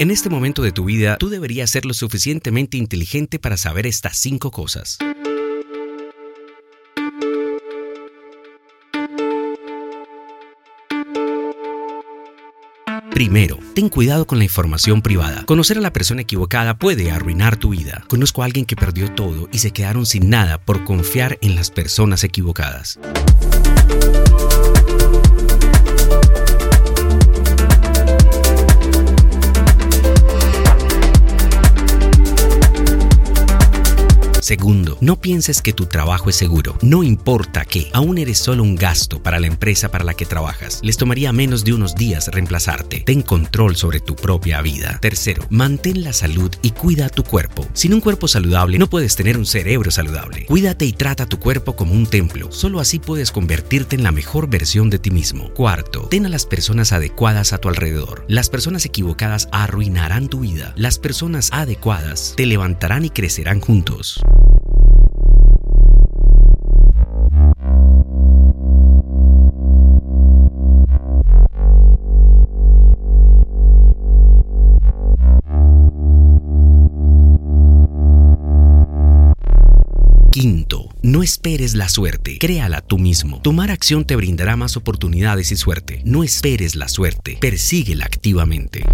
En este momento de tu vida, tú deberías ser lo suficientemente inteligente para saber estas cinco cosas. Primero, ten cuidado con la información privada. Conocer a la persona equivocada puede arruinar tu vida. Conozco a alguien que perdió todo y se quedaron sin nada por confiar en las personas equivocadas. Segundo, no pienses que tu trabajo es seguro. No importa que aún eres solo un gasto para la empresa para la que trabajas. Les tomaría menos de unos días reemplazarte. Ten control sobre tu propia vida. Tercero, mantén la salud y cuida tu cuerpo. Sin un cuerpo saludable no puedes tener un cerebro saludable. Cuídate y trata tu cuerpo como un templo. Solo así puedes convertirte en la mejor versión de ti mismo. Cuarto, ten a las personas adecuadas a tu alrededor. Las personas equivocadas arruinarán tu vida. Las personas adecuadas te levantarán y crecerán juntos. Quinto, no esperes la suerte, créala tú mismo. Tomar acción te brindará más oportunidades y suerte. No esperes la suerte, persíguela activamente.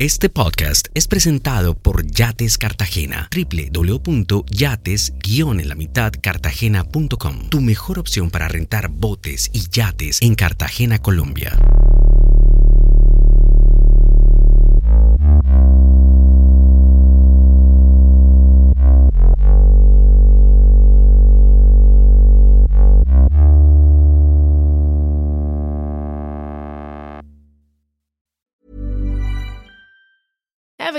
Este podcast es presentado por Yates Cartagena, www.yates-cartagena.com, tu mejor opción para rentar botes y yates en Cartagena, Colombia.